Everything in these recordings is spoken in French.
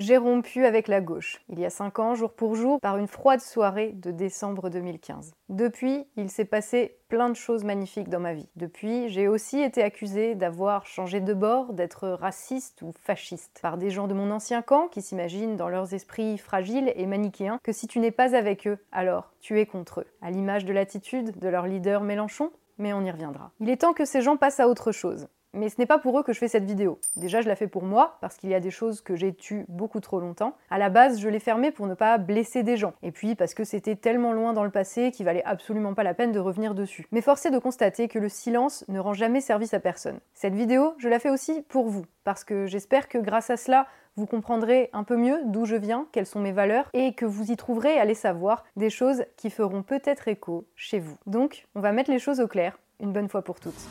J'ai rompu avec la gauche, il y a 5 ans, jour pour jour, par une froide soirée de décembre 2015. Depuis, il s'est passé plein de choses magnifiques dans ma vie. Depuis, j'ai aussi été accusée d'avoir changé de bord, d'être raciste ou fasciste, par des gens de mon ancien camp qui s'imaginent dans leurs esprits fragiles et manichéens que si tu n'es pas avec eux, alors tu es contre eux. À l'image de l'attitude de leur leader Mélenchon, mais on y reviendra. Il est temps que ces gens passent à autre chose. Mais ce n'est pas pour eux que je fais cette vidéo. Déjà, je la fais pour moi, parce qu'il y a des choses que j'ai tues beaucoup trop longtemps. À la base, je l'ai fermée pour ne pas blesser des gens. Et puis, parce que c'était tellement loin dans le passé qu'il valait absolument pas la peine de revenir dessus. Mais force est de constater que le silence ne rend jamais service à personne. Cette vidéo, je la fais aussi pour vous, parce que j'espère que grâce à cela, vous comprendrez un peu mieux d'où je viens, quelles sont mes valeurs, et que vous y trouverez, allez savoir, des choses qui feront peut-être écho chez vous. Donc, on va mettre les choses au clair, une bonne fois pour toutes.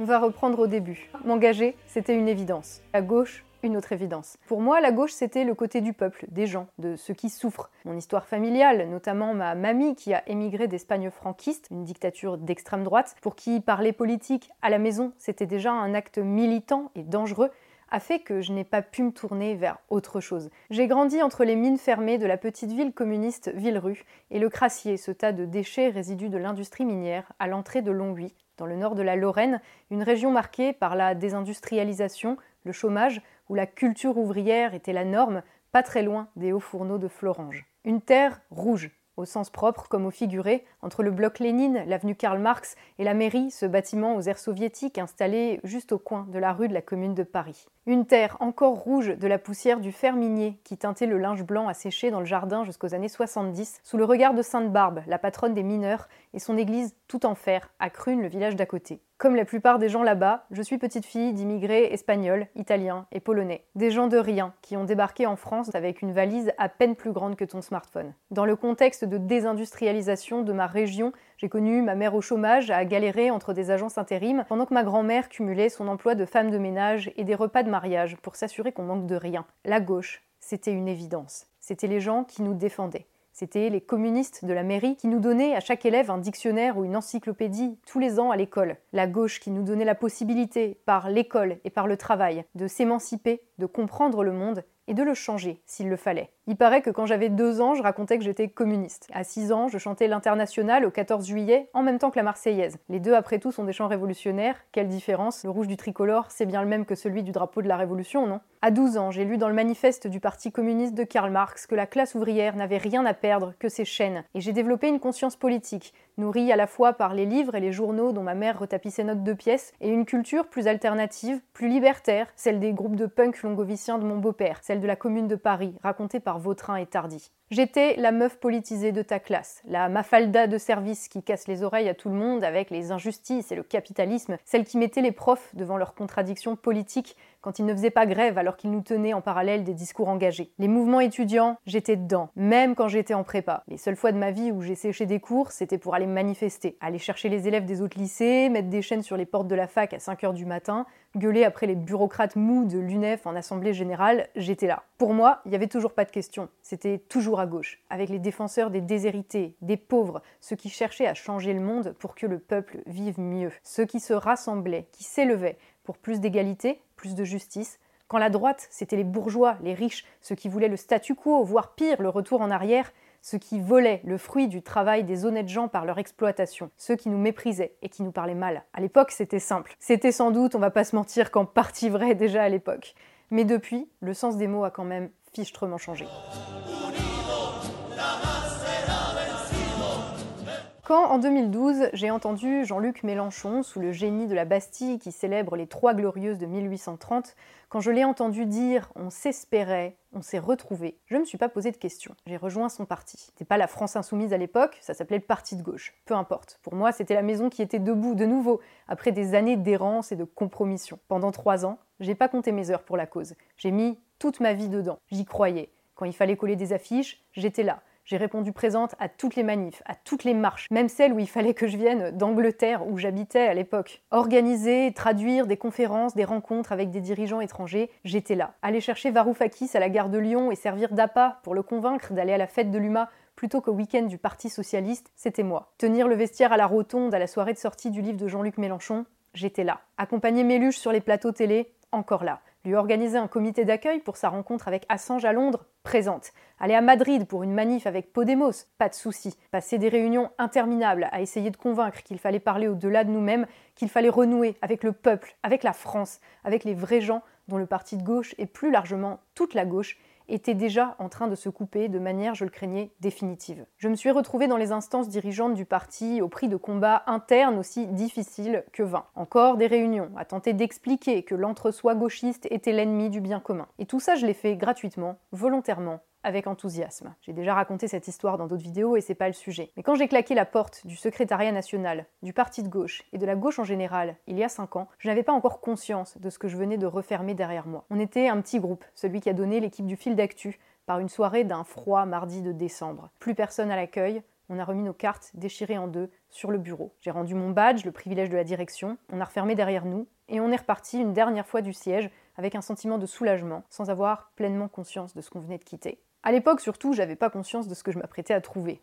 On va reprendre au début. M'engager, c'était une évidence. La gauche, une autre évidence. Pour moi, la gauche, c'était le côté du peuple, des gens, de ceux qui souffrent. Mon histoire familiale, notamment ma mamie qui a émigré d'Espagne franquiste, une dictature d'extrême droite, pour qui parler politique à la maison, c'était déjà un acte militant et dangereux, a fait que je n'ai pas pu me tourner vers autre chose. J'ai grandi entre les mines fermées de la petite ville communiste Villerue et le Crassier, ce tas de déchets résidus de l'industrie minière à l'entrée de Longwy, dans le nord de la Lorraine, une région marquée par la désindustrialisation, le chômage, où la culture ouvrière était la norme, pas très loin des hauts fourneaux de Florange. Une terre rouge, au sens propre comme au figuré, entre le bloc Lénine, l'avenue Karl Marx et la mairie, ce bâtiment aux airs soviétiques installé juste au coin de la rue de la commune de Paris. Une terre encore rouge de la poussière du fer minier qui teintait le linge blanc asséché dans le jardin jusqu'aux années 70, sous le regard de Sainte-Barbe, la patronne des mineurs, et son église tout en fer, à Crune, le village d'à côté. Comme la plupart des gens là-bas, je suis petite fille d'immigrés espagnols, italiens et polonais. Des gens de rien qui ont débarqué en France avec une valise à peine plus grande que ton smartphone. Dans le contexte de désindustrialisation de ma région, j'ai connu ma mère au chômage à galérer entre des agences intérim pendant que ma grand-mère cumulait son emploi de femme de ménage et des repas de mariage pour s'assurer qu'on manque de rien. La gauche, c'était une évidence. C'était les gens qui nous défendaient. C'était les communistes de la mairie qui nous donnaient à chaque élève un dictionnaire ou une encyclopédie tous les ans à l'école. La gauche qui nous donnait la possibilité, par l'école et par le travail, de s'émanciper, de comprendre le monde et de le changer s'il le fallait. Il paraît que quand j'avais deux ans, je racontais que j'étais communiste. À six ans, je chantais l'international au 14 juillet en même temps que la Marseillaise. Les deux, après tout, sont des chants révolutionnaires. Quelle différence Le rouge du tricolore, c'est bien le même que celui du drapeau de la Révolution, non? À 12 ans, j'ai lu dans le manifeste du Parti communiste de Karl Marx que la classe ouvrière n'avait rien à perdre que ses chaînes. Et j'ai développé une conscience politique, nourrie à la fois par les livres et les journaux dont ma mère retapit ses notes de pièces, et une culture plus alternative, plus libertaire, celle des groupes de punk longoviciens de mon beau-père, celle de la commune de Paris, racontée par Vautrin et Tardy. J'étais la meuf politisée de ta classe, la mafalda de service qui casse les oreilles à tout le monde avec les injustices et le capitalisme, celle qui mettait les profs devant leurs contradictions politiques quand ils ne faisaient pas grève alors qu'ils nous tenaient en parallèle des discours engagés. Les mouvements étudiants, j'étais dedans, même quand j'étais en prépa. Les seules fois de ma vie où j'ai séché des cours, c'était pour aller manifester, aller chercher les élèves des autres lycées, mettre des chaînes sur les portes de la fac à 5h du matin, gueuler après les bureaucrates mous de l'UNEF en assemblée générale, j'étais là. Pour moi, il n'y avait toujours pas de question. C'était toujours à gauche, avec les défenseurs des déshérités, des pauvres, ceux qui cherchaient à changer le monde pour que le peuple vive mieux, ceux qui se rassemblaient, qui s'élevaient pour plus d'égalité, plus de justice. Quand la droite, c'était les bourgeois, les riches, ceux qui voulaient le statu quo, voire pire, le retour en arrière, ceux qui volaient le fruit du travail des honnêtes gens par leur exploitation, ceux qui nous méprisaient et qui nous parlaient mal. À l'époque, c'était simple. C'était sans doute, on va pas se mentir, qu'en partie vrai déjà à l'époque. Mais depuis, le sens des mots a quand même fichtrement changé. Quand, en 2012, j'ai entendu Jean-Luc Mélenchon, sous le génie de la Bastille qui célèbre les Trois Glorieuses de 1830, quand je l'ai entendu dire on s'espérait, on s'est retrouvé, je ne me suis pas posé de questions. J'ai rejoint son parti. C'était pas la France Insoumise à l'époque, ça s'appelait le Parti de gauche. Peu importe. Pour moi, c'était la maison qui était debout de nouveau, après des années d'errance et de compromission. Pendant trois ans, j'ai pas compté mes heures pour la cause. J'ai mis toute ma vie dedans. J'y croyais. Quand il fallait coller des affiches, j'étais là. J'ai répondu présente à toutes les manifs, à toutes les marches, même celles où il fallait que je vienne d'Angleterre où j'habitais à l'époque. Organiser, traduire des conférences, des rencontres avec des dirigeants étrangers, j'étais là. Aller chercher Varoufakis à la gare de Lyon et servir d'appât pour le convaincre d'aller à la fête de l'UMA plutôt qu'au week-end du Parti Socialiste, c'était moi. Tenir le vestiaire à la rotonde à la soirée de sortie du livre de Jean-Luc Mélenchon, j'étais là. Accompagner Méluche sur les plateaux télé, encore là. Lui organiser un comité d'accueil pour sa rencontre avec Assange à Londres Présente. Aller à Madrid pour une manif avec Podemos Pas de souci. Passer des réunions interminables à essayer de convaincre qu'il fallait parler au-delà de nous-mêmes, qu'il fallait renouer avec le peuple, avec la France, avec les vrais gens dont le parti de gauche et plus largement toute la gauche était déjà en train de se couper de manière, je le craignais, définitive. Je me suis retrouvée dans les instances dirigeantes du parti au prix de combats internes aussi difficiles que vains. Encore des réunions à tenter d'expliquer que l'entre-soi gauchiste était l'ennemi du bien commun. Et tout ça, je l'ai fait gratuitement, volontairement, avec enthousiasme. J'ai déjà raconté cette histoire dans d'autres vidéos et c'est pas le sujet. Mais quand j'ai claqué la porte du secrétariat national, du parti de gauche et de la gauche en général, il y a 5 ans, je n'avais pas encore conscience de ce que je venais de refermer derrière moi. On était un petit groupe, celui qui a donné l'équipe du fil d'actu par une soirée d'un froid mardi de décembre. Plus personne à l'accueil, on a remis nos cartes déchirées en deux sur le bureau. J'ai rendu mon badge, le privilège de la direction, on a refermé derrière nous, et on est reparti une dernière fois du siège avec un sentiment de soulagement, sans avoir pleinement conscience de ce qu'on venait de quitter. À l'époque, surtout, j'avais pas conscience de ce que je m'apprêtais à trouver.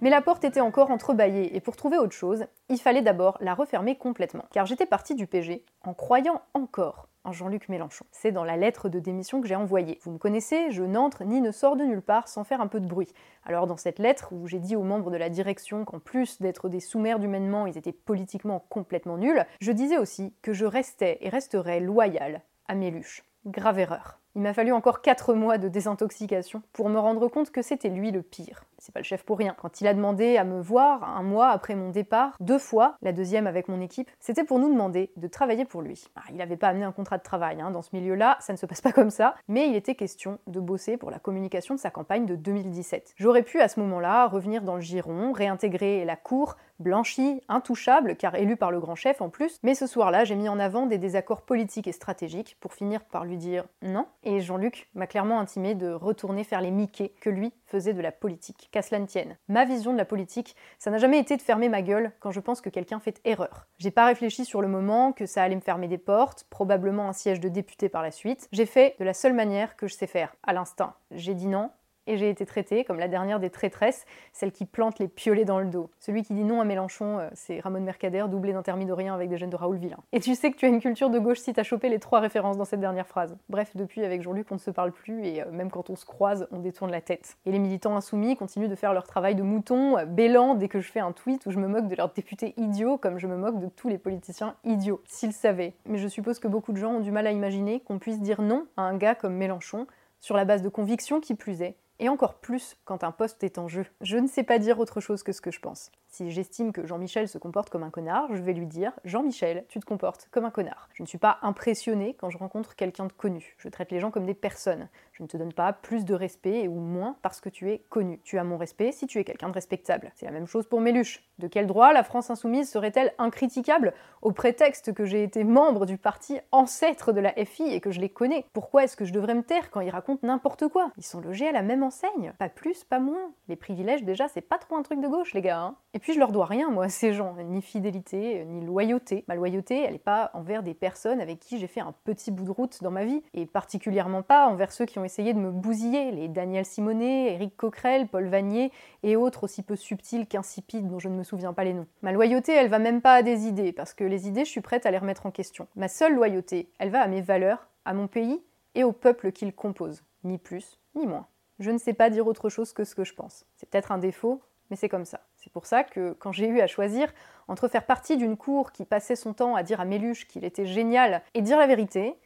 Mais la porte était encore entrebâillée, et pour trouver autre chose, il fallait d'abord la refermer complètement. Car j'étais partie du PG en croyant encore en Jean-Luc Mélenchon. C'est dans la lettre de démission que j'ai envoyée. Vous me connaissez, je n'entre ni ne sors de nulle part sans faire un peu de bruit. Alors dans cette lettre, où j'ai dit aux membres de la direction qu'en plus d'être des sous-mères d'humainement, ils étaient politiquement complètement nuls, je disais aussi que je restais et resterais loyal à Méluche. Grave erreur. Il m'a fallu encore 4 mois de désintoxication pour me rendre compte que c'était lui le pire. C'est pas le chef pour rien. Quand il a demandé à me voir un mois après mon départ, deux fois, la deuxième avec mon équipe, c'était pour nous demander de travailler pour lui. Ah, il n'avait pas amené un contrat de travail, hein. dans ce milieu-là, ça ne se passe pas comme ça, mais il était question de bosser pour la communication de sa campagne de 2017. J'aurais pu à ce moment-là revenir dans le giron, réintégrer la cour, blanchi, intouchable, car élu par le grand chef en plus, mais ce soir-là, j'ai mis en avant des désaccords politiques et stratégiques pour finir par lui dire non, et Jean-Luc m'a clairement intimé de retourner faire les Mickey que lui faisait de la politique, qu'à cela ne tienne. Ma vision de la politique, ça n'a jamais été de fermer ma gueule quand je pense que quelqu'un fait erreur. J'ai pas réfléchi sur le moment que ça allait me fermer des portes, probablement un siège de député par la suite. J'ai fait de la seule manière que je sais faire, à l'instinct. J'ai dit non, et j'ai été traitée comme la dernière des traîtresses, celle qui plante les piolets dans le dos. Celui qui dit non à Mélenchon, euh, c'est Ramon Mercader, doublé d'Intermidorien avec des gènes de Raoul Villain. Et tu sais que tu as une culture de gauche si t'as chopé les trois références dans cette dernière phrase. Bref, depuis avec Jean-Luc, on ne se parle plus et euh, même quand on se croise, on détourne la tête. Et les militants insoumis continuent de faire leur travail de mouton, euh, bêlant dès que je fais un tweet où je me moque de leurs députés idiots comme je me moque de tous les politiciens idiots, s'ils savaient. Mais je suppose que beaucoup de gens ont du mal à imaginer qu'on puisse dire non à un gars comme Mélenchon, sur la base de convictions qui plus est, et encore plus quand un poste est en jeu. Je ne sais pas dire autre chose que ce que je pense. Si j'estime que Jean-Michel se comporte comme un connard, je vais lui dire Jean-Michel, tu te comportes comme un connard. Je ne suis pas impressionnée quand je rencontre quelqu'un de connu. Je traite les gens comme des personnes. Je ne te donne pas plus de respect ou moins parce que tu es connu. Tu as mon respect si tu es quelqu'un de respectable. C'est la même chose pour Méluche. De quel droit la France insoumise serait-elle incritiquable au prétexte que j'ai été membre du parti ancêtre de la FI et que je les connais? Pourquoi est-ce que je devrais me taire quand ils racontent n'importe quoi? Ils sont logés à la même enseigne. Pas plus, pas moins. Les privilèges, déjà, c'est pas trop un truc de gauche, les gars. Hein. Et puis je leur dois rien, moi, ces gens. Ni fidélité, ni loyauté. Ma loyauté, elle n'est pas envers des personnes avec qui j'ai fait un petit bout de route dans ma vie. Et particulièrement pas envers ceux qui ont essayé de me bousiller, les Daniel Simonet, Éric Coquerel, Paul Vanier et autres aussi peu subtils qu'insipides dont je ne me souviens pas les noms. Ma loyauté, elle va même pas à des idées, parce que les idées, je suis prête à les remettre en question. Ma seule loyauté, elle va à mes valeurs, à mon pays et au peuple qu'il compose. Ni plus, ni moins. Je ne sais pas dire autre chose que ce que je pense. C'est peut-être un défaut, mais c'est comme ça. C'est pour ça que quand j'ai eu à choisir entre faire partie d'une cour qui passait son temps à dire à Méluche qu'il était génial et dire la vérité,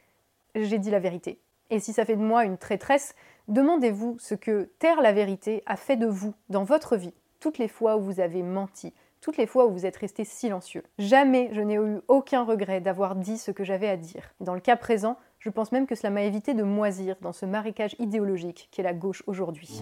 j'ai dit la vérité. Et si ça fait de moi une traîtresse, demandez-vous ce que taire la vérité a fait de vous dans votre vie, toutes les fois où vous avez menti, toutes les fois où vous êtes resté silencieux. Jamais je n'ai eu aucun regret d'avoir dit ce que j'avais à dire. Dans le cas présent, je pense même que cela m'a évité de moisir dans ce marécage idéologique qu'est la gauche aujourd'hui.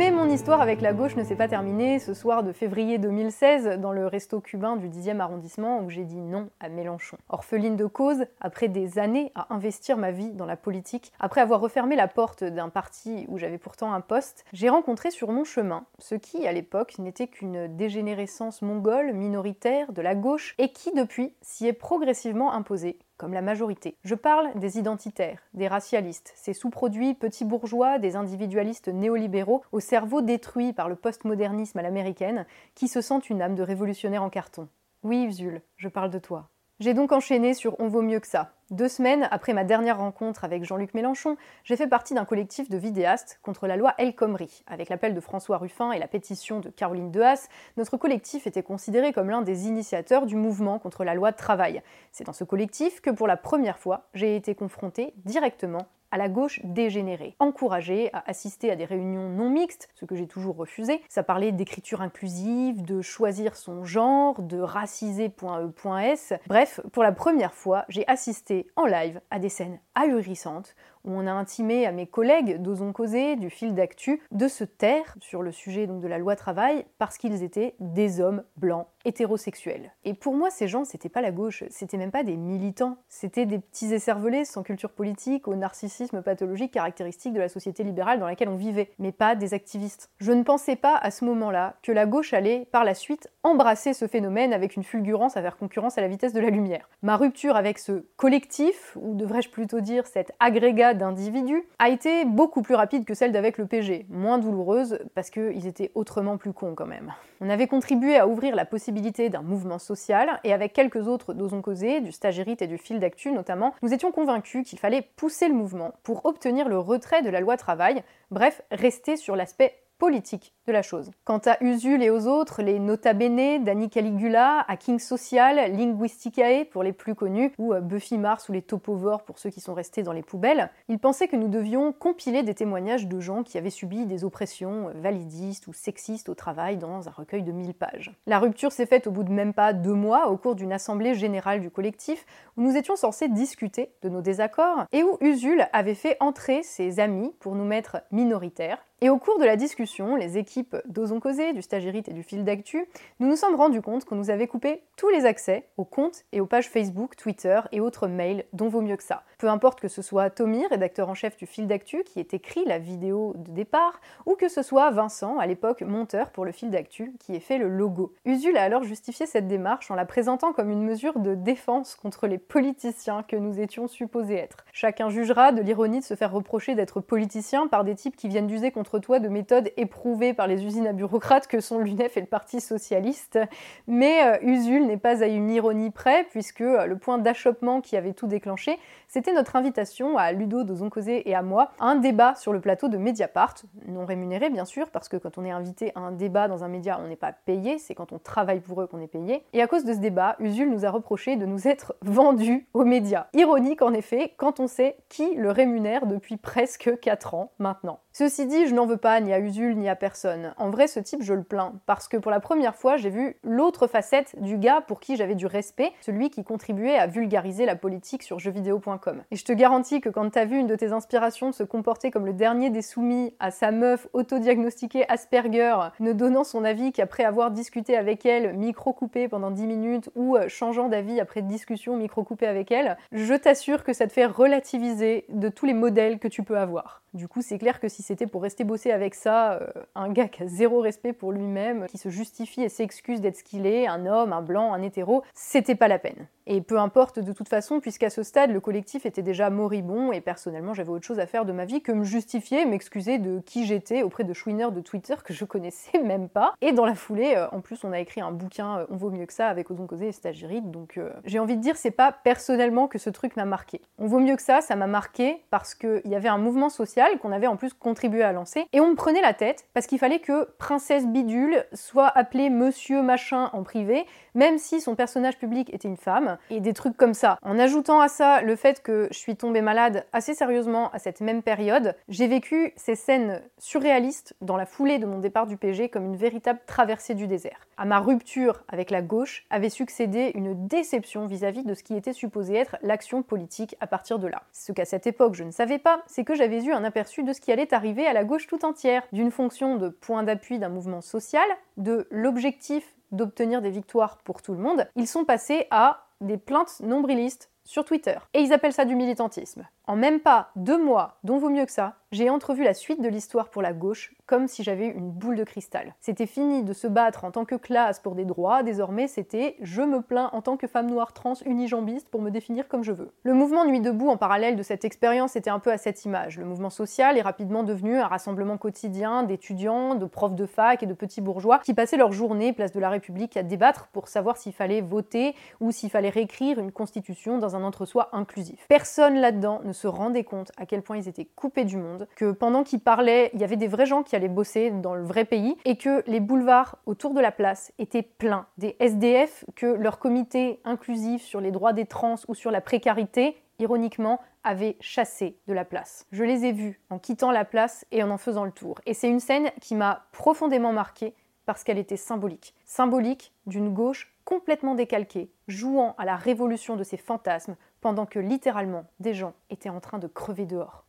Mais mon histoire avec la gauche ne s'est pas terminée ce soir de février 2016 dans le resto cubain du 10e arrondissement où j'ai dit non à Mélenchon. Orpheline de cause, après des années à investir ma vie dans la politique, après avoir refermé la porte d'un parti où j'avais pourtant un poste, j'ai rencontré sur mon chemin ce qui, à l'époque, n'était qu'une dégénérescence mongole minoritaire de la gauche et qui, depuis, s'y est progressivement imposé comme la majorité. Je parle des identitaires, des racialistes, ces sous-produits petits bourgeois, des individualistes néolibéraux au cerveau détruit par le postmodernisme à l'américaine, qui se sentent une âme de révolutionnaire en carton. Oui, Usul, je parle de toi. J'ai donc enchaîné sur On vaut mieux que ça. Deux semaines après ma dernière rencontre avec Jean-Luc Mélenchon, j'ai fait partie d'un collectif de vidéastes contre la loi El Khomri. Avec l'appel de François Ruffin et la pétition de Caroline Dehaas, notre collectif était considéré comme l'un des initiateurs du mouvement contre la loi travail. C'est dans ce collectif que pour la première fois, j'ai été confrontée directement à la gauche dégénérée, encouragée à assister à des réunions non mixtes, ce que j'ai toujours refusé. Ça parlait d'écriture inclusive, de choisir son genre, de raciser.e.s. Bref, pour la première fois, j'ai assisté en live à des scènes ahurissantes où on a intimé à mes collègues d'Osons Causer, du fil d'actu, de se taire sur le sujet donc de la loi travail parce qu'ils étaient des hommes blancs hétérosexuels. Et pour moi, ces gens, c'était pas la gauche, c'était même pas des militants, c'était des petits écervelés sans culture politique, au narcissisme pathologique caractéristique de la société libérale dans laquelle on vivait, mais pas des activistes. Je ne pensais pas à ce moment-là que la gauche allait, par la suite, embrasser ce phénomène avec une fulgurance à faire concurrence à la vitesse de la lumière. Ma rupture avec ce collectif, ou devrais-je plutôt dire cet agrégat d'individus a été beaucoup plus rapide que celle d'avec le PG, moins douloureuse parce qu'ils étaient autrement plus cons quand même. On avait contribué à ouvrir la possibilité d'un mouvement social et avec quelques autres d'Osons Causer, du Stagirite et du Fil d'Actu notamment, nous étions convaincus qu'il fallait pousser le mouvement pour obtenir le retrait de la loi travail, bref, rester sur l'aspect politique de la chose. Quant à Usul et aux autres, les Nota Bene, Danny Caligula, Hacking Social, Linguisticae pour les plus connus, ou euh, Buffy Mars ou les Topovores pour ceux qui sont restés dans les poubelles, ils pensaient que nous devions compiler des témoignages de gens qui avaient subi des oppressions euh, validistes ou sexistes au travail dans un recueil de 1000 pages. La rupture s'est faite au bout de même pas deux mois au cours d'une assemblée générale du collectif où nous étions censés discuter de nos désaccords et où Usul avait fait entrer ses amis pour nous mettre minoritaires et au cours de la discussion, les équipes d'Ozon Causé, du Stagirite et du Fil d'Actu, nous nous sommes rendus compte qu'on nous avait coupé tous les accès aux comptes et aux pages Facebook, Twitter et autres mails dont vaut mieux que ça. Peu importe que ce soit Tommy, rédacteur en chef du Fil d'Actu, qui ait écrit la vidéo de départ, ou que ce soit Vincent, à l'époque monteur pour le Fil d'Actu, qui ait fait le logo. Usul a alors justifié cette démarche en la présentant comme une mesure de défense contre les politiciens que nous étions supposés être. Chacun jugera de l'ironie de se faire reprocher d'être politicien par des types qui viennent d'user contre toi de méthodes éprouvées par les usines à bureaucrates que sont l'UNEF et le Parti Socialiste. Mais euh, Usul n'est pas à une ironie près, puisque euh, le point d'achoppement qui avait tout déclenché, c'était notre invitation à Ludo de Zoncosé et à moi à un débat sur le plateau de Mediapart, non rémunéré bien sûr, parce que quand on est invité à un débat dans un média, on n'est pas payé, c'est quand on travaille pour eux qu'on est payé. Et à cause de ce débat, Usul nous a reproché de nous être vendus aux médias. Ironique en effet, quand on sait qui le rémunère depuis presque 4 ans maintenant. Ceci dit, je n'en veux pas ni à Usul ni à personne. En vrai, ce type, je le plains, parce que pour la première fois, j'ai vu l'autre facette du gars pour qui j'avais du respect, celui qui contribuait à vulgariser la politique sur jeuxvideo.com. Et je te garantis que quand t'as vu une de tes inspirations se comporter comme le dernier des soumis à sa meuf autodiagnostiquée Asperger, ne donnant son avis qu'après avoir discuté avec elle, micro coupé pendant 10 minutes, ou euh, changeant d'avis après discussion micro coupé avec elle, je t'assure que ça te fait relativiser de tous les modèles que tu peux avoir. Du coup, c'est clair que si c'était pour rester bossé avec ça, euh, un gars qui a zéro respect pour lui-même, qui se justifie et s'excuse d'être ce qu'il est, un homme, un blanc, un hétéro, c'était pas la peine. Et peu importe de toute façon, puisqu'à ce stade, le collectif était déjà moribond et personnellement, j'avais autre chose à faire de ma vie que me justifier, m'excuser de qui j'étais auprès de chouineurs de Twitter que je connaissais même pas. Et dans la foulée, euh, en plus, on a écrit un bouquin euh, On vaut mieux que ça avec Ozon Causé et Stagirite, donc j'ai envie de dire, c'est pas personnellement que ce truc m'a marqué. On vaut mieux que ça, ça m'a marqué parce qu'il y avait un mouvement social qu'on avait en plus contribué à lancer. Et on me prenait la tête parce qu'il fallait que Princesse Bidule soit appelée Monsieur Machin en privé, même si son personnage public était une femme, et des trucs comme ça. En ajoutant à ça le fait que je suis tombée malade assez sérieusement à cette même période, j'ai vécu ces scènes surréalistes dans la foulée de mon départ du PG comme une véritable traversée du désert. À ma rupture avec la gauche avait succédé une déception vis-à-vis -vis de ce qui était supposé être l'action politique à partir de là. Ce qu'à cette époque je ne savais pas, c'est que j'avais eu un aperçu de ce qui allait arriver à la gauche tout entière, d'une fonction de point d'appui d'un mouvement social, de l'objectif d'obtenir des victoires pour tout le monde, ils sont passés à des plaintes nombrilistes sur Twitter. Et ils appellent ça du militantisme. En même pas deux mois, dont vaut mieux que ça, j'ai entrevu la suite de l'histoire pour la gauche comme si j'avais une boule de cristal. C'était fini de se battre en tant que classe pour des droits, désormais c'était je me plains en tant que femme noire trans unijambiste pour me définir comme je veux. Le mouvement Nuit debout en parallèle de cette expérience était un peu à cette image. Le mouvement social est rapidement devenu un rassemblement quotidien d'étudiants, de profs de fac et de petits bourgeois qui passaient leur journée place de la République à débattre pour savoir s'il fallait voter ou s'il fallait réécrire une constitution dans un entre-soi inclusif. Personne là-dedans ne se rendait compte à quel point ils étaient coupés du monde, que pendant qu'ils parlaient, il y avait des vrais gens qui allaient bosser dans le vrai pays et que les boulevards autour de la place étaient pleins des SDF que leur comité inclusif sur les droits des trans ou sur la précarité ironiquement, avaient chassé de la place. Je les ai vus en quittant la place et en en faisant le tour. Et c'est une scène qui m'a profondément marquée parce qu'elle était symbolique. Symbolique d'une gauche complètement décalquée, jouant à la révolution de ses fantasmes, pendant que littéralement des gens étaient en train de crever dehors.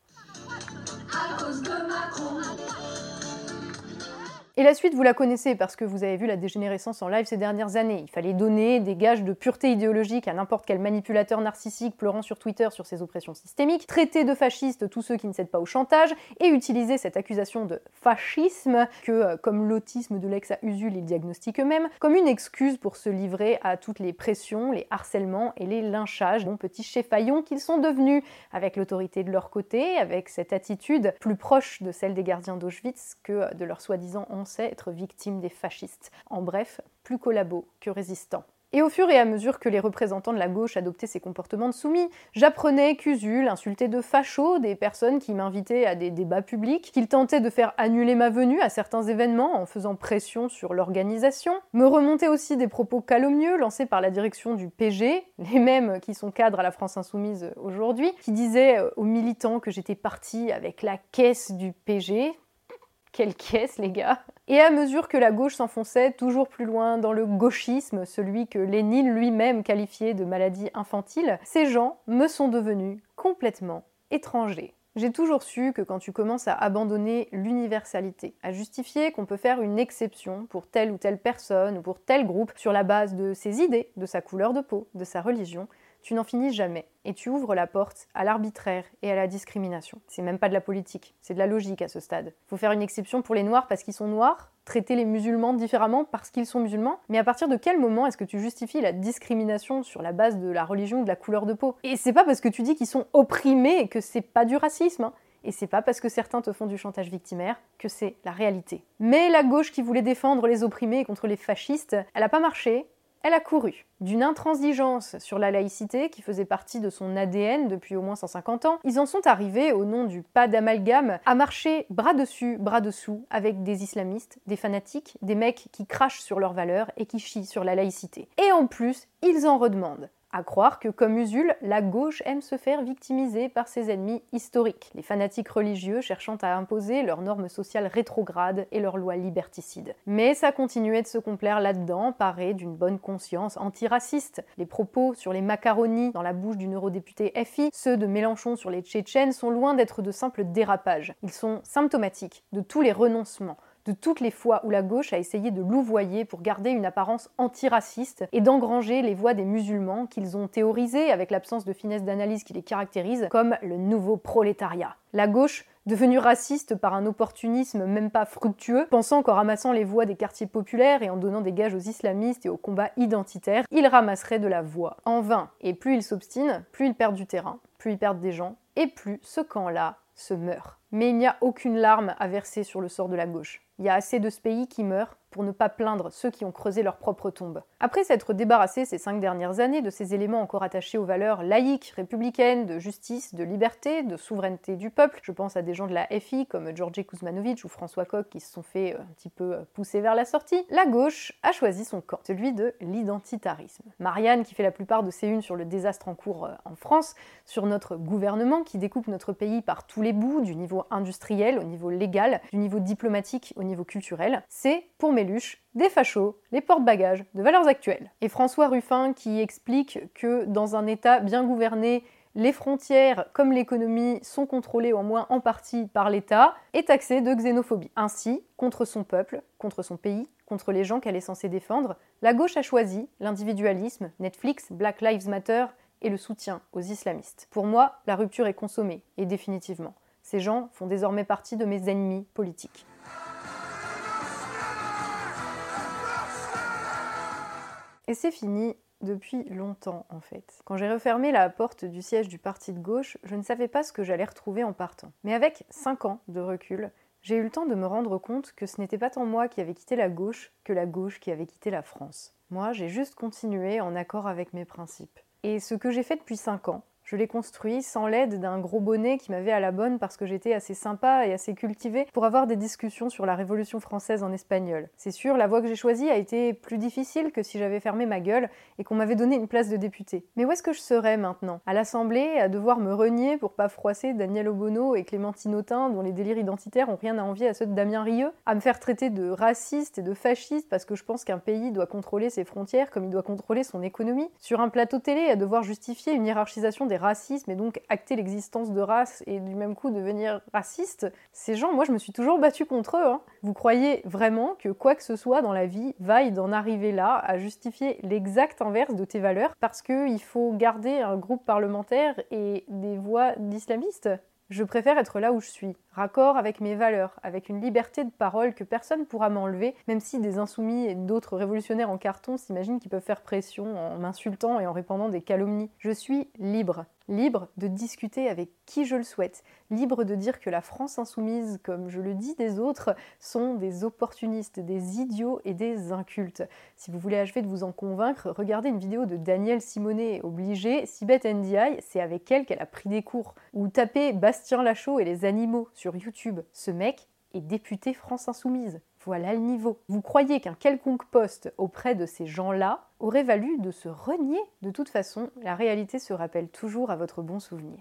Et la suite, vous la connaissez parce que vous avez vu la dégénérescence en live ces dernières années. Il fallait donner des gages de pureté idéologique à n'importe quel manipulateur narcissique pleurant sur Twitter sur ses oppressions systémiques, traiter de fascistes tous ceux qui ne cèdent pas au chantage, et utiliser cette accusation de fascisme, que, euh, comme l'autisme de l'ex à Usul, ils diagnostiquent eux-mêmes, comme une excuse pour se livrer à toutes les pressions, les harcèlements et les lynchages, dont petits chefaillons qu'ils sont devenus, avec l'autorité de leur côté, avec cette attitude plus proche de celle des gardiens d'Auschwitz que de leur soi-disant être victime des fascistes. En bref, plus collabo que résistant. Et au fur et à mesure que les représentants de la gauche adoptaient ces comportements de soumis, j'apprenais qu'Usul insultait de fachos des personnes qui m'invitaient à des débats publics, qu'il tentait de faire annuler ma venue à certains événements en faisant pression sur l'organisation, me remontait aussi des propos calomnieux lancés par la direction du PG, les mêmes qui sont cadres à la France Insoumise aujourd'hui, qui disaient aux militants que j'étais partie avec la caisse du PG, quelle caisse, les gars Et à mesure que la gauche s'enfonçait toujours plus loin dans le gauchisme, celui que Lénine lui-même qualifiait de maladie infantile, ces gens me sont devenus complètement étrangers. J'ai toujours su que quand tu commences à abandonner l'universalité, à justifier qu'on peut faire une exception pour telle ou telle personne ou pour tel groupe sur la base de ses idées, de sa couleur de peau, de sa religion, tu n'en finis jamais et tu ouvres la porte à l'arbitraire et à la discrimination. C'est même pas de la politique, c'est de la logique à ce stade. Faut faire une exception pour les noirs parce qu'ils sont noirs, traiter les musulmans différemment parce qu'ils sont musulmans, mais à partir de quel moment est-ce que tu justifies la discrimination sur la base de la religion ou de la couleur de peau? Et c'est pas parce que tu dis qu'ils sont opprimés que c'est pas du racisme. Hein. Et c'est pas parce que certains te font du chantage victimaire que c'est la réalité. Mais la gauche qui voulait défendre les opprimés contre les fascistes, elle a pas marché, elle a couru. D'une intransigeance sur la laïcité qui faisait partie de son ADN depuis au moins 150 ans, ils en sont arrivés, au nom du pas d'amalgame, à marcher bras dessus, bras dessous avec des islamistes, des fanatiques, des mecs qui crachent sur leurs valeurs et qui chient sur la laïcité. Et en plus, ils en redemandent. À croire que, comme Usul, la gauche aime se faire victimiser par ses ennemis historiques, les fanatiques religieux cherchant à imposer leurs normes sociales rétrogrades et leurs lois liberticides. Mais ça continuait de se complaire là-dedans, paré d'une bonne conscience antiraciste. Les propos sur les macaronis dans la bouche d'une eurodéputée FI, ceux de Mélenchon sur les Tchétchènes, sont loin d'être de simples dérapages. Ils sont symptomatiques de tous les renoncements de toutes les fois où la gauche a essayé de louvoyer pour garder une apparence antiraciste et d'engranger les voix des musulmans qu'ils ont théorisées, avec l'absence de finesse d'analyse qui les caractérise, comme le nouveau prolétariat. La gauche devenue raciste par un opportunisme même pas fructueux, pensant qu'en ramassant les voix des quartiers populaires et en donnant des gages aux islamistes et aux combats identitaires, il ramasserait de la voix. En vain. Et plus il s'obstine, plus il perd du terrain, plus il perd des gens, et plus ce camp-là se meurt. Mais il n'y a aucune larme à verser sur le sort de la gauche. Il y a assez de ce pays qui meurent pour ne pas plaindre ceux qui ont creusé leur propre tombe. Après s'être débarrassé ces cinq dernières années de ces éléments encore attachés aux valeurs laïques, républicaines, de justice, de liberté, de souveraineté du peuple, je pense à des gens de la FI comme Georgi Kuzmanovic ou François Koch qui se sont fait euh, un petit peu euh, pousser vers la sortie, la gauche a choisi son camp, celui de l'identitarisme. Marianne, qui fait la plupart de ses unes sur le désastre en cours euh, en France, sur notre gouvernement qui découpe notre pays par tous les bouts, du niveau industriel au niveau légal, du niveau diplomatique au niveau culturel, c'est pour mes des fachos, les porte-bagages de valeurs actuelles. Et François Ruffin qui explique que dans un État bien gouverné, les frontières comme l'économie sont contrôlées au moins en partie par l'État, est taxé de xénophobie. Ainsi, contre son peuple, contre son pays, contre les gens qu'elle est censée défendre, la gauche a choisi l'individualisme, Netflix, Black Lives Matter, et le soutien aux islamistes. Pour moi, la rupture est consommée, et définitivement. Ces gens font désormais partie de mes ennemis politiques. Et c'est fini depuis longtemps en fait. Quand j'ai refermé la porte du siège du parti de gauche, je ne savais pas ce que j'allais retrouver en partant. Mais avec 5 ans de recul, j'ai eu le temps de me rendre compte que ce n'était pas tant moi qui avais quitté la gauche que la gauche qui avait quitté la France. Moi, j'ai juste continué en accord avec mes principes. Et ce que j'ai fait depuis 5 ans, je l'ai construit sans l'aide d'un gros bonnet qui m'avait à la bonne parce que j'étais assez sympa et assez cultivé pour avoir des discussions sur la Révolution française en espagnol. C'est sûr, la voie que j'ai choisie a été plus difficile que si j'avais fermé ma gueule et qu'on m'avait donné une place de député. Mais où est-ce que je serais maintenant? À l'Assemblée, à devoir me renier pour pas froisser Daniel Obono et Clémentine Autain dont les délires identitaires ont rien à envier à ceux de Damien Rieu? À me faire traiter de raciste et de fasciste parce que je pense qu'un pays doit contrôler ses frontières comme il doit contrôler son économie? Sur un plateau télé, à devoir justifier une hiérarchisation des racisme et donc acter l'existence de race et du même coup devenir raciste, ces gens, moi je me suis toujours battue contre eux. Hein. Vous croyez vraiment que quoi que ce soit dans la vie vaille d'en arriver là à justifier l'exact inverse de tes valeurs parce qu'il faut garder un groupe parlementaire et des voix d'islamistes? Je préfère être là où je suis, raccord avec mes valeurs, avec une liberté de parole que personne ne pourra m'enlever, même si des insoumis et d'autres révolutionnaires en carton s'imaginent qu'ils peuvent faire pression en m'insultant et en répandant des calomnies. Je suis libre libre de discuter avec qui je le souhaite, libre de dire que la France insoumise, comme je le dis des autres, sont des opportunistes, des idiots et des incultes. Si vous voulez achever de vous en convaincre, regardez une vidéo de Daniel Simonet obligé, Sibeth NDI, c'est avec elle qu'elle a pris des cours. Ou tapez Bastien Lachaud et les animaux sur YouTube. Ce mec est député France insoumise. Voilà le niveau. Vous croyez qu'un quelconque poste auprès de ces gens-là aurait valu de se renier De toute façon, la réalité se rappelle toujours à votre bon souvenir.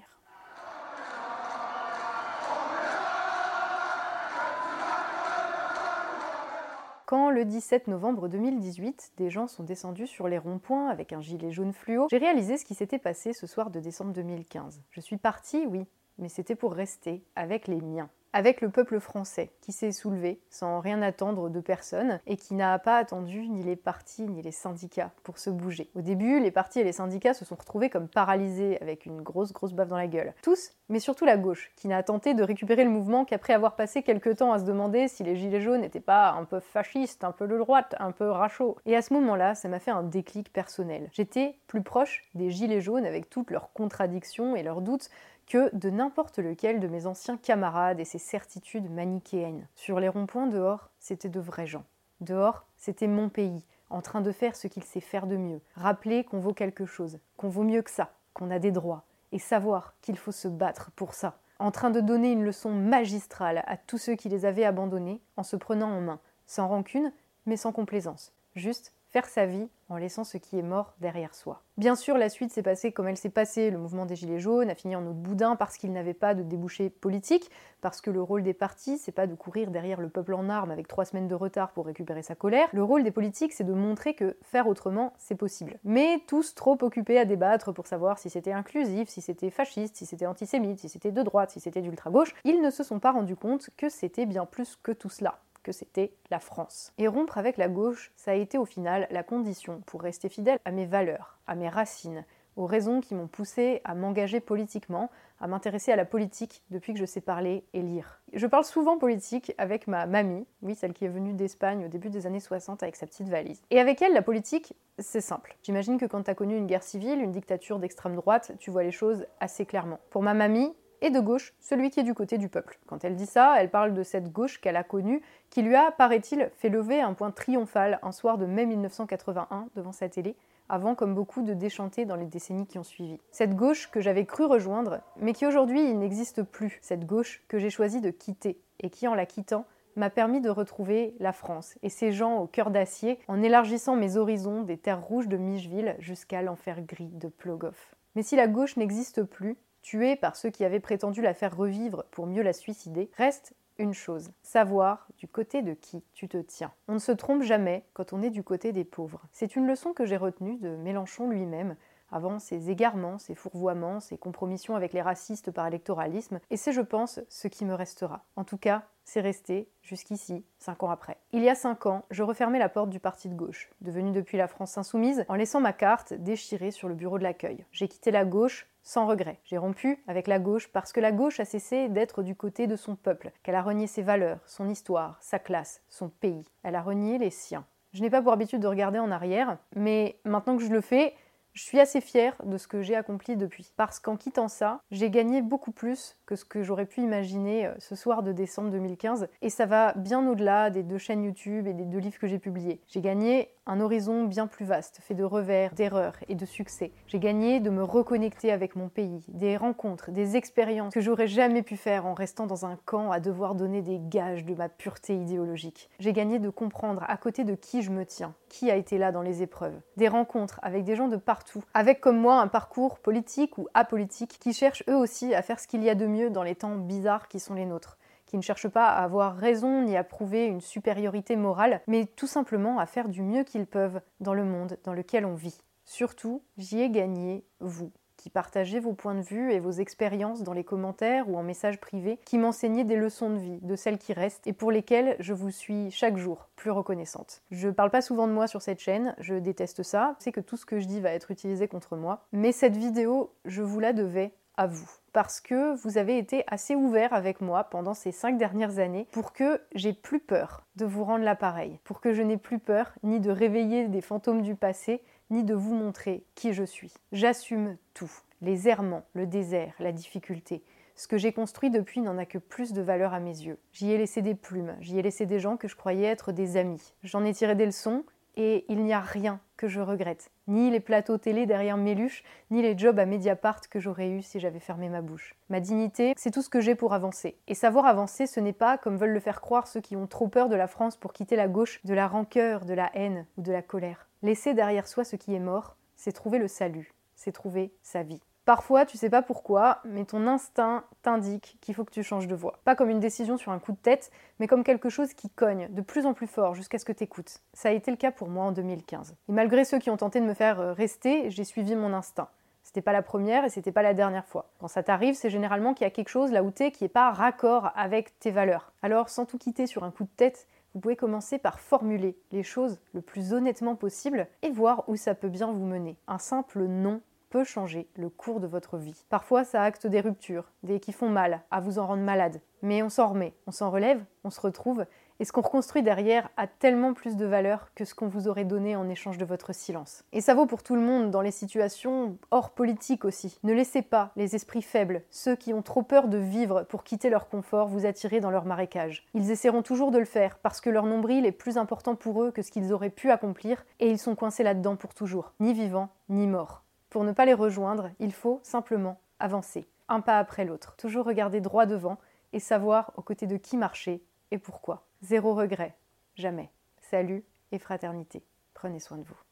Quand le 17 novembre 2018, des gens sont descendus sur les ronds-points avec un gilet jaune fluo, j'ai réalisé ce qui s'était passé ce soir de décembre 2015. Je suis partie, oui, mais c'était pour rester avec les miens avec le peuple français qui s'est soulevé sans rien attendre de personne et qui n'a pas attendu ni les partis ni les syndicats pour se bouger. Au début, les partis et les syndicats se sont retrouvés comme paralysés avec une grosse grosse baffe dans la gueule. Tous, mais surtout la gauche, qui n'a tenté de récupérer le mouvement qu'après avoir passé quelques temps à se demander si les gilets jaunes n'étaient pas un peu fascistes, un peu de droite, un peu rachot. Et à ce moment-là, ça m'a fait un déclic personnel. J'étais plus proche des gilets jaunes avec toutes leurs contradictions et leurs doutes que de n'importe lequel de mes anciens camarades et ses certitudes manichéennes. Sur les ronds-points dehors, c'était de vrais gens. Dehors, c'était mon pays, en train de faire ce qu'il sait faire de mieux. Rappeler qu'on vaut quelque chose, qu'on vaut mieux que ça, qu'on a des droits, et savoir qu'il faut se battre pour ça. En train de donner une leçon magistrale à tous ceux qui les avaient abandonnés en se prenant en main, sans rancune, mais sans complaisance. Juste faire sa vie en laissant ce qui est mort derrière soi. Bien sûr, la suite s'est passée comme elle s'est passée. Le mouvement des Gilets jaunes a fini en autre boudin parce qu'il n'avait pas de débouché politique, parce que le rôle des partis, c'est pas de courir derrière le peuple en armes avec trois semaines de retard pour récupérer sa colère. Le rôle des politiques, c'est de montrer que faire autrement, c'est possible. Mais tous trop occupés à débattre pour savoir si c'était inclusif, si c'était fasciste, si c'était antisémite, si c'était de droite, si c'était d'ultra-gauche, ils ne se sont pas rendus compte que c'était bien plus que tout cela que c'était la France. Et rompre avec la gauche, ça a été au final la condition pour rester fidèle à mes valeurs, à mes racines, aux raisons qui m'ont poussé à m'engager politiquement, à m'intéresser à la politique depuis que je sais parler et lire. Je parle souvent politique avec ma mamie, oui, celle qui est venue d'Espagne au début des années 60 avec sa petite valise. Et avec elle, la politique, c'est simple. J'imagine que quand tu as connu une guerre civile, une dictature d'extrême droite, tu vois les choses assez clairement. Pour ma mamie, et de gauche, celui qui est du côté du peuple. Quand elle dit ça, elle parle de cette gauche qu'elle a connue, qui lui a, paraît-il, fait lever un point triomphal un soir de mai 1981 devant sa télé, avant, comme beaucoup, de déchanter dans les décennies qui ont suivi. Cette gauche que j'avais cru rejoindre, mais qui aujourd'hui n'existe plus. Cette gauche que j'ai choisi de quitter, et qui, en la quittant, m'a permis de retrouver la France et ses gens au cœur d'acier en élargissant mes horizons des terres rouges de Micheville jusqu'à l'enfer gris de Plogoff. Mais si la gauche n'existe plus, tuée par ceux qui avaient prétendu la faire revivre pour mieux la suicider, reste une chose, savoir du côté de qui tu te tiens. On ne se trompe jamais quand on est du côté des pauvres. C'est une leçon que j'ai retenue de Mélenchon lui-même, avant ses égarements, ses fourvoiements, ses compromissions avec les racistes par électoralisme, et c'est, je pense, ce qui me restera. En tout cas, c'est resté jusqu'ici, cinq ans après. Il y a cinq ans, je refermais la porte du parti de gauche, devenu depuis la France insoumise, en laissant ma carte déchirée sur le bureau de l'accueil. J'ai quitté la gauche sans regret. J'ai rompu avec la gauche parce que la gauche a cessé d'être du côté de son peuple, qu'elle a renié ses valeurs, son histoire, sa classe, son pays. Elle a renié les siens. Je n'ai pas pour habitude de regarder en arrière, mais maintenant que je le fais, je suis assez fière de ce que j'ai accompli depuis. Parce qu'en quittant ça, j'ai gagné beaucoup plus que ce que j'aurais pu imaginer euh, ce soir de décembre 2015. Et ça va bien au-delà des deux chaînes YouTube et des deux livres que j'ai publiés. J'ai gagné un horizon bien plus vaste, fait de revers, d'erreurs et de succès. J'ai gagné de me reconnecter avec mon pays, des rencontres, des expériences que j'aurais jamais pu faire en restant dans un camp à devoir donner des gages de ma pureté idéologique. J'ai gagné de comprendre à côté de qui je me tiens, qui a été là dans les épreuves. Des rencontres avec des gens de partout, avec comme moi un parcours politique ou apolitique qui cherchent eux aussi à faire ce qu'il y a de mieux dans les temps bizarres qui sont les nôtres, qui ne cherchent pas à avoir raison ni à prouver une supériorité morale, mais tout simplement à faire du mieux qu'ils peuvent dans le monde dans lequel on vit. Surtout, j'y ai gagné, vous qui partagez vos points de vue et vos expériences dans les commentaires ou en messages privés, qui m'enseignez des leçons de vie, de celles qui restent et pour lesquelles je vous suis chaque jour plus reconnaissante. Je parle pas souvent de moi sur cette chaîne, je déteste ça, sais que tout ce que je dis va être utilisé contre moi, mais cette vidéo, je vous la devais vous parce que vous avez été assez ouvert avec moi pendant ces cinq dernières années pour que j'ai plus peur de vous rendre l'appareil, pour que je n'ai plus peur ni de réveiller des fantômes du passé, ni de vous montrer qui je suis. J'assume tout, les errements, le désert, la difficulté. Ce que j'ai construit depuis n'en a que plus de valeur à mes yeux. J'y ai laissé des plumes, j'y ai laissé des gens que je croyais être des amis. J'en ai tiré des leçons et il n'y a rien que je regrette. Ni les plateaux télé derrière Méluche, ni les jobs à Mediapart que j'aurais eu si j'avais fermé ma bouche. Ma dignité, c'est tout ce que j'ai pour avancer. Et savoir avancer, ce n'est pas, comme veulent le faire croire ceux qui ont trop peur de la France pour quitter la gauche, de la rancœur, de la haine ou de la colère. Laisser derrière soi ce qui est mort, c'est trouver le salut, c'est trouver sa vie. Parfois, tu sais pas pourquoi, mais ton instinct t'indique qu'il faut que tu changes de voie. Pas comme une décision sur un coup de tête, mais comme quelque chose qui cogne de plus en plus fort jusqu'à ce que t'écoutes. Ça a été le cas pour moi en 2015. Et malgré ceux qui ont tenté de me faire euh, rester, j'ai suivi mon instinct. C'était pas la première et c'était pas la dernière fois. Quand ça t'arrive, c'est généralement qu'il y a quelque chose là où t'es qui est pas raccord avec tes valeurs. Alors, sans tout quitter sur un coup de tête, vous pouvez commencer par formuler les choses le plus honnêtement possible et voir où ça peut bien vous mener. Un simple non peut changer le cours de votre vie. Parfois, ça acte des ruptures, des qui font mal, à vous en rendre malade. Mais on s'en remet, on s'en relève, on se retrouve, et ce qu'on reconstruit derrière a tellement plus de valeur que ce qu'on vous aurait donné en échange de votre silence. Et ça vaut pour tout le monde dans les situations hors politique aussi. Ne laissez pas les esprits faibles, ceux qui ont trop peur de vivre pour quitter leur confort, vous attirer dans leur marécage. Ils essaieront toujours de le faire parce que leur nombril est plus important pour eux que ce qu'ils auraient pu accomplir et ils sont coincés là-dedans pour toujours, ni vivants, ni morts. Pour ne pas les rejoindre, il faut simplement avancer, un pas après l'autre, toujours regarder droit devant et savoir aux côtés de qui marcher et pourquoi. Zéro regret, jamais. Salut et fraternité. Prenez soin de vous.